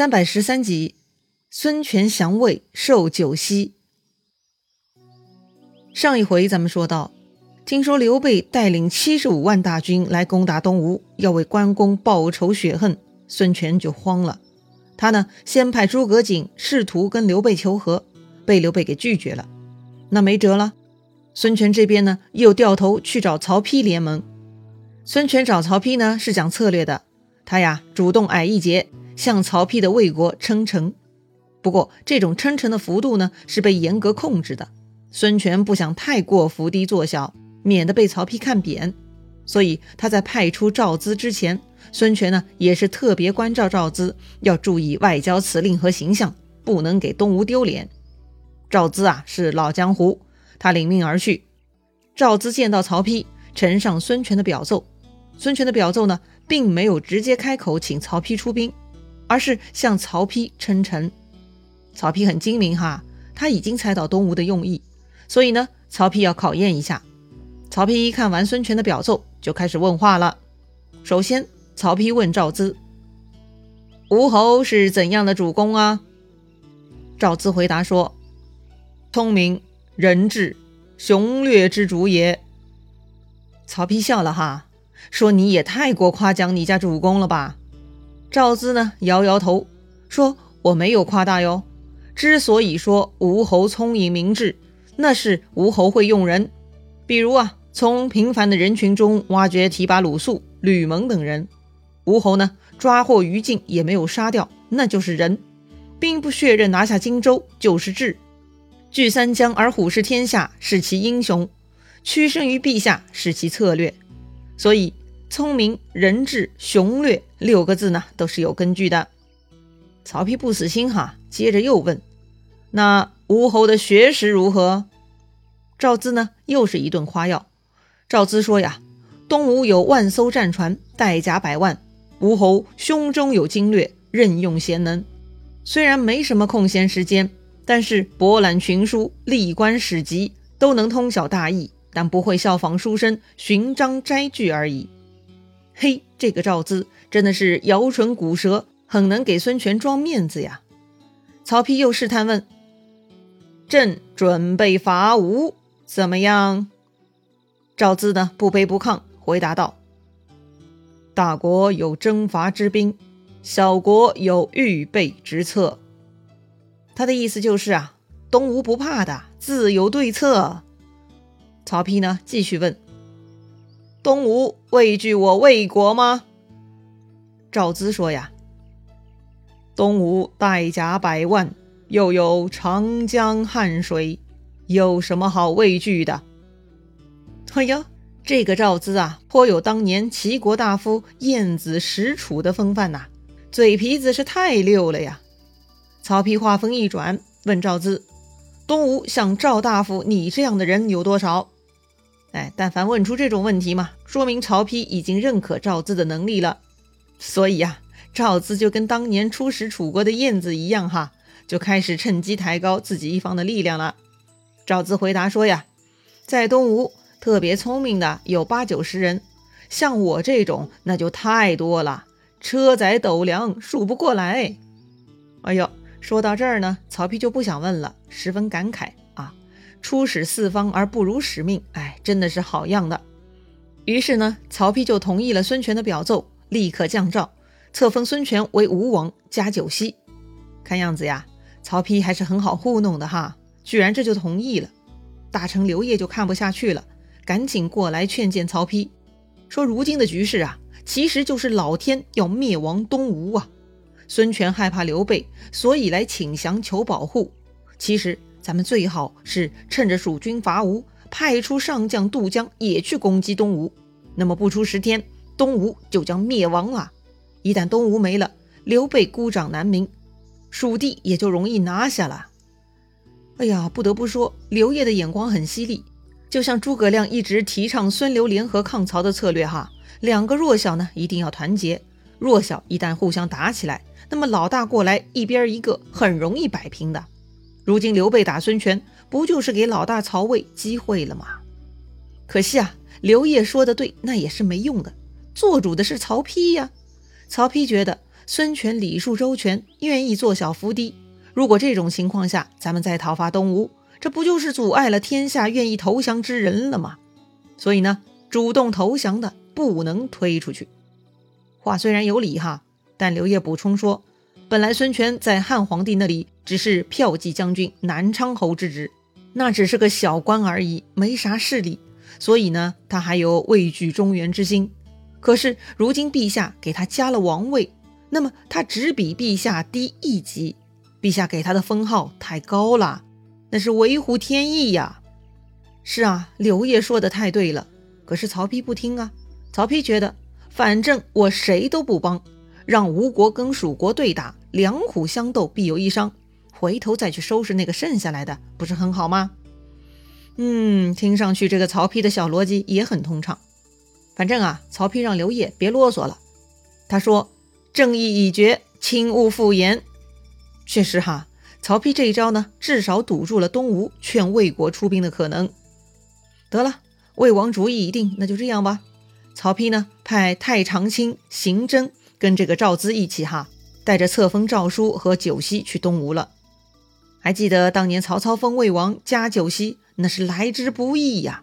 三百十三集，孙权降魏受九锡。上一回咱们说到，听说刘备带领七十五万大军来攻打东吴，要为关公报仇雪恨，孙权就慌了。他呢，先派诸葛瑾试图跟刘备求和，被刘备给拒绝了。那没辙了，孙权这边呢，又掉头去找曹丕联盟。孙权找曹丕呢，是讲策略的，他呀，主动矮一截。向曹丕的魏国称臣，不过这种称臣的幅度呢是被严格控制的。孙权不想太过伏低作小，免得被曹丕看扁，所以他在派出赵资之前，孙权呢也是特别关照赵资，要注意外交辞令和形象，不能给东吴丢脸。赵资啊是老江湖，他领命而去。赵资见到曹丕，呈上孙权的表奏。孙权的表奏呢，并没有直接开口请曹丕出兵。而是向曹丕称臣，曹丕很精明哈，他已经猜到东吴的用意，所以呢，曹丕要考验一下。曹丕一看完孙权的表奏，就开始问话了。首先，曹丕问赵资：“吴侯是怎样的主公啊？”赵资回答说：“聪明、仁智、雄略之主也。”曹丕笑了哈，说：“你也太过夸奖你家主公了吧？”赵资呢摇摇头说：“我没有夸大哟。之所以说吴侯聪颖明智，那是吴侯会用人。比如啊，从平凡的人群中挖掘提拔鲁肃、吕蒙等人。吴侯呢抓获于禁也没有杀掉，那就是仁。兵不血刃拿下荆州就是智。据三江而虎视天下是其英雄，屈身于陛下是其策略。所以。”聪明、仁智、雄略六个字呢，都是有根据的。曹丕不死心哈，接着又问：“那吴侯的学识如何？”赵资呢，又是一顿夸耀。赵资说呀：“东吴有万艘战船，带甲百万；吴侯胸中有经略，任用贤能。虽然没什么空闲时间，但是博览群书，历观史籍，都能通晓大义，但不会效仿书生寻章摘句而已。”嘿，这个赵资真的是摇唇鼓舌，很能给孙权装面子呀。曹丕又试探问：“朕准备伐吴，怎么样？”赵资呢，不卑不亢，回答道：“大国有征伐之兵，小国有预备之策。”他的意思就是啊，东吴不怕的，自有对策。曹丕呢，继续问。东吴畏惧我魏国吗？赵资说呀：“东吴带甲百万，又有长江汉水，有什么好畏惧的？”哎呀，这个赵资啊，颇有当年齐国大夫晏子使楚的风范呐，嘴皮子是太溜了呀。曹丕话锋一转，问赵资：“东吴像赵大夫你这样的人有多少？”哎，但凡问出这种问题嘛，说明曹丕已经认可赵资的能力了。所以呀，赵资就跟当年出使楚国的晏子一样，哈，就开始趁机抬高自己一方的力量了。赵资回答说呀，在东吴特别聪明的有八九十人，像我这种那就太多了，车载斗量数不过来。哎呦，说到这儿呢，曹丕就不想问了，十分感慨。出使四方而不辱使命，哎，真的是好样的。于是呢，曹丕就同意了孙权的表奏，立刻降诏册封孙权为吴王，加九锡。看样子呀，曹丕还是很好糊弄的哈，居然这就同意了。大臣刘烨就看不下去了，赶紧过来劝谏曹丕，说如今的局势啊，其实就是老天要灭亡东吴啊。孙权害怕刘备，所以来请降求保护。其实。咱们最好是趁着蜀军伐吴，派出上将渡江也去攻击东吴。那么不出十天，东吴就将灭亡了。一旦东吴没了，刘备孤掌难鸣，蜀地也就容易拿下了。哎呀，不得不说，刘烨的眼光很犀利，就像诸葛亮一直提倡孙刘联合抗曹的策略哈。两个弱小呢，一定要团结。弱小一旦互相打起来，那么老大过来一边一个，很容易摆平的。如今刘备打孙权，不就是给老大曹魏机会了吗？可惜啊，刘烨说的对，那也是没用的。做主的是曹丕呀。曹丕觉得孙权礼数周全，愿意做小伏低。如果这种情况下，咱们再讨伐东吴，这不就是阻碍了天下愿意投降之人了吗？所以呢，主动投降的不能推出去。话虽然有理哈，但刘烨补充说，本来孙权在汉皇帝那里只是骠骑将军、南昌侯之职，那只是个小官而已，没啥势力，所以呢，他还有畏惧中原之心。可是如今陛下给他加了王位，那么他只比陛下低一级，陛下给他的封号太高了，那是违乎天意呀。是啊，刘烨说的太对了。可是曹丕不听啊，曹丕觉得反正我谁都不帮，让吴国跟蜀国对打，两虎相斗必有一伤，回头再去收拾那个剩下来的，不是很好吗？嗯，听上去这个曹丕的小逻辑也很通畅。反正啊，曹丕让刘烨别啰嗦了。他说：“正义已决，请勿复言。”确实哈，曹丕这一招呢，至少堵住了东吴劝魏国出兵的可能。得了，魏王主意已定，那就这样吧。曹丕呢，派太常卿邢真跟这个赵咨一起哈，带着册封诏书和酒席去东吴了。还记得当年曹操封魏王加酒席，那是来之不易呀。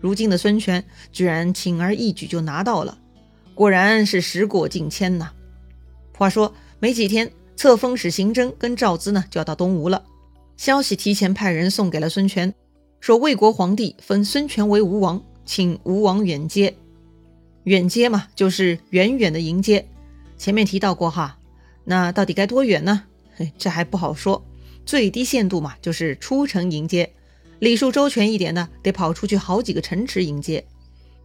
如今的孙权居然轻而易举就拿到了，果然是时过境迁呐。话说没几天，册封使行征跟赵咨呢就要到东吴了。消息提前派人送给了孙权，说魏国皇帝封孙权为吴王，请吴王远接。远接嘛，就是远远的迎接。前面提到过哈，那到底该多远呢？嘿，这还不好说。最低限度嘛，就是出城迎接。礼数周全一点呢，得跑出去好几个城池迎接。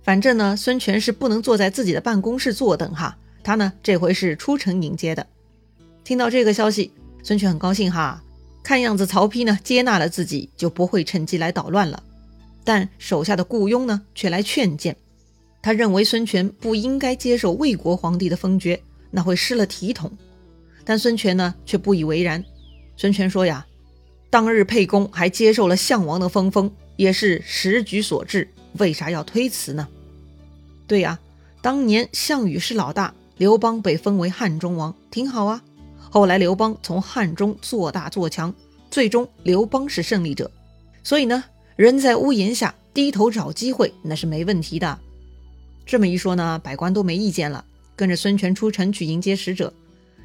反正呢，孙权是不能坐在自己的办公室坐等哈，他呢这回是出城迎接的。听到这个消息，孙权很高兴哈，看样子曹丕呢接纳了自己，就不会趁机来捣乱了。但手下的顾雍呢却来劝谏，他认为孙权不应该接受魏国皇帝的封爵，那会失了体统。但孙权呢却不以为然，孙权说呀。当日沛公还接受了项王的封封，也是时局所致，为啥要推辞呢？对呀，当年项羽是老大，刘邦被封为汉中王，挺好啊。后来刘邦从汉中做大做强，最终刘邦是胜利者。所以呢，人在屋檐下低头找机会，那是没问题的。这么一说呢，百官都没意见了，跟着孙权出城去迎接使者。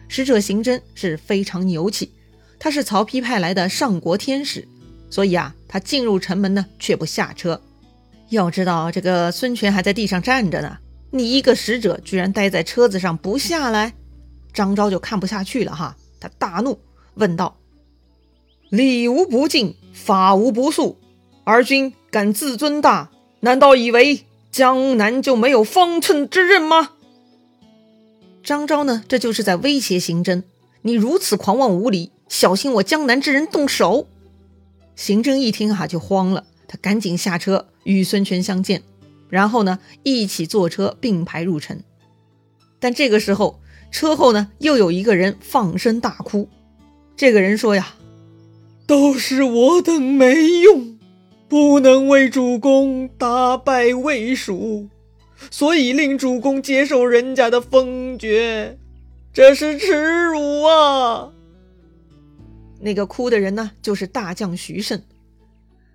使者行真是非常牛气。他是曹丕派来的上国天使，所以啊，他进入城门呢却不下车。要知道，这个孙权还在地上站着呢，你一个使者居然待在车子上不下来，张昭就看不下去了哈，他大怒，问道：“礼无不敬，法无不肃，而君敢自尊大？难道以为江南就没有方寸之刃吗？”张昭呢，这就是在威胁行真，你如此狂妄无礼。小心我江南之人动手！邢真一听哈就慌了，他赶紧下车与孙权相见，然后呢一起坐车并排入城。但这个时候车后呢又有一个人放声大哭。这个人说呀：“都是我等没用，不能为主公打败魏蜀，所以令主公接受人家的封爵，这是耻辱啊！”那个哭的人呢，就是大将徐盛。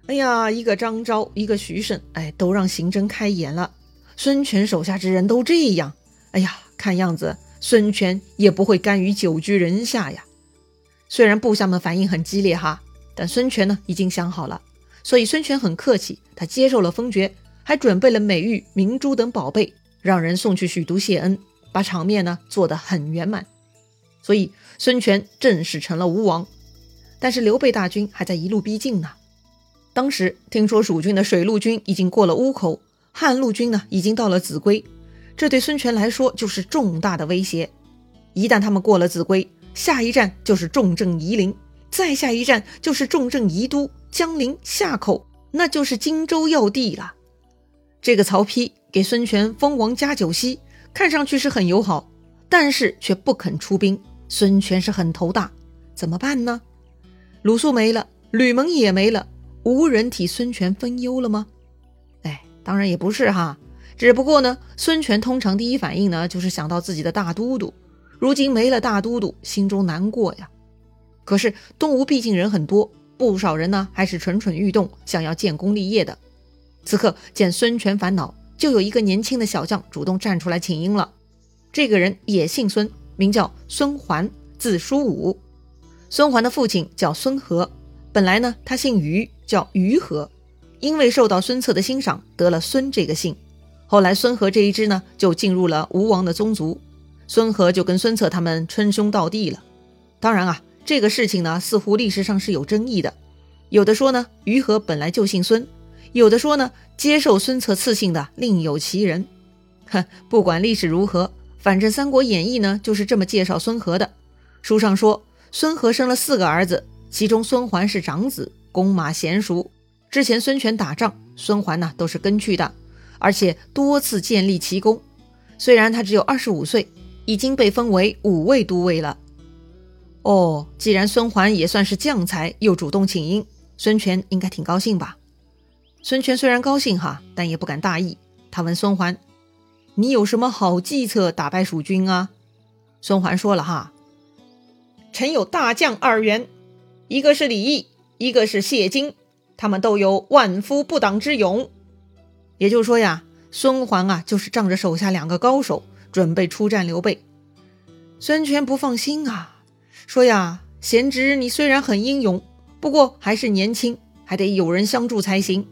哎呀，一个张昭，一个徐盛，哎，都让刑侦开眼了。孙权手下之人都这样，哎呀，看样子孙权也不会甘于久居人下呀。虽然部下们反应很激烈哈，但孙权呢已经想好了，所以孙权很客气，他接受了封爵，还准备了美玉、明珠等宝贝，让人送去许都谢恩，把场面呢做得很圆满。所以孙权正式成了吴王。但是刘备大军还在一路逼近呢。当时听说蜀军的水陆军已经过了乌口，汉陆军呢已经到了秭归，这对孙权来说就是重大的威胁。一旦他们过了秭归，下一站就是重镇夷陵，再下一站就是重镇宜都、江陵、夏口，那就是荆州要地了。这个曹丕给孙权封王加九锡，看上去是很友好，但是却不肯出兵，孙权是很头大，怎么办呢？鲁肃没了，吕蒙也没了，无人替孙权分忧了吗？哎，当然也不是哈，只不过呢，孙权通常第一反应呢就是想到自己的大都督，如今没了大都督，心中难过呀。可是东吴毕竟人很多，不少人呢还是蠢蠢欲动，想要建功立业的。此刻见孙权烦恼，就有一个年轻的小将主动站出来请缨了。这个人也姓孙，名叫孙桓，字叔武。孙桓的父亲叫孙和，本来呢他姓于，叫于和，因为受到孙策的欣赏，得了孙这个姓。后来孙和这一支呢就进入了吴王的宗族，孙和就跟孙策他们称兄道弟了。当然啊，这个事情呢似乎历史上是有争议的，有的说呢于和本来就姓孙，有的说呢接受孙策赐姓的另有其人。哼，不管历史如何，反正《三国演义》呢就是这么介绍孙和的。书上说。孙和生了四个儿子，其中孙桓是长子，弓马娴熟。之前孙权打仗，孙桓呢都是跟去的，而且多次建立奇功。虽然他只有二十五岁，已经被封为五位都尉了。哦，既然孙桓也算是将才，又主动请缨，孙权应该挺高兴吧？孙权虽然高兴哈，但也不敢大意。他问孙桓：“你有什么好计策打败蜀军啊？”孙桓说了哈。臣有大将二员，一个是李毅，一个是谢金，他们都有万夫不挡之勇。也就是说呀，孙桓啊，就是仗着手下两个高手，准备出战刘备。孙权不放心啊，说呀，贤侄你虽然很英勇，不过还是年轻，还得有人相助才行。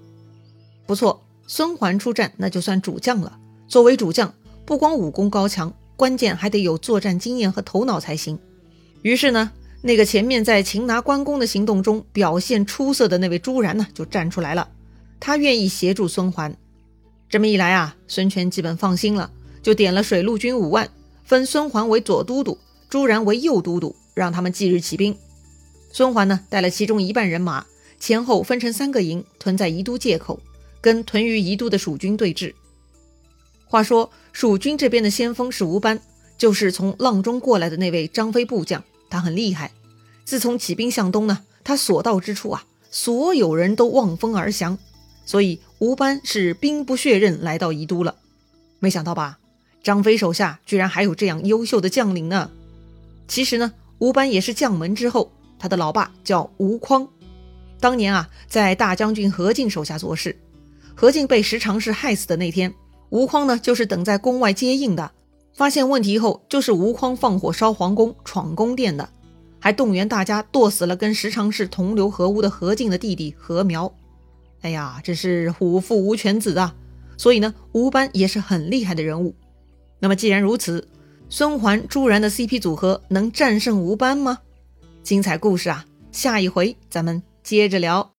不错，孙桓出战那就算主将了。作为主将，不光武功高强，关键还得有作战经验和头脑才行。于是呢，那个前面在擒拿关公的行动中表现出色的那位朱然呢，就站出来了。他愿意协助孙桓。这么一来啊，孙权基本放心了，就点了水陆军五万，分孙桓为左都督，朱然为右都督，让他们即日起兵。孙桓呢，带了其中一半人马，前后分成三个营，屯在宜都界口，跟屯于宜都的蜀军对峙。话说蜀军这边的先锋是吴班，就是从阆中过来的那位张飞部将。他很厉害，自从起兵向东呢，他所到之处啊，所有人都望风而降，所以吴班是兵不血刃来到宜都了。没想到吧，张飞手下居然还有这样优秀的将领呢。其实呢，吴班也是将门之后，他的老爸叫吴匡，当年啊，在大将军何进手下做事，何进被十常侍害死的那天，吴匡呢就是等在宫外接应的。发现问题后，就是吴匡放火烧皇宫、闯宫殿的，还动员大家剁死了跟十常侍同流合污的何进的弟弟何苗。哎呀，真是虎父无犬子啊！所以呢，吴班也是很厉害的人物。那么既然如此，孙桓、朱然的 CP 组合能战胜吴班吗？精彩故事啊，下一回咱们接着聊。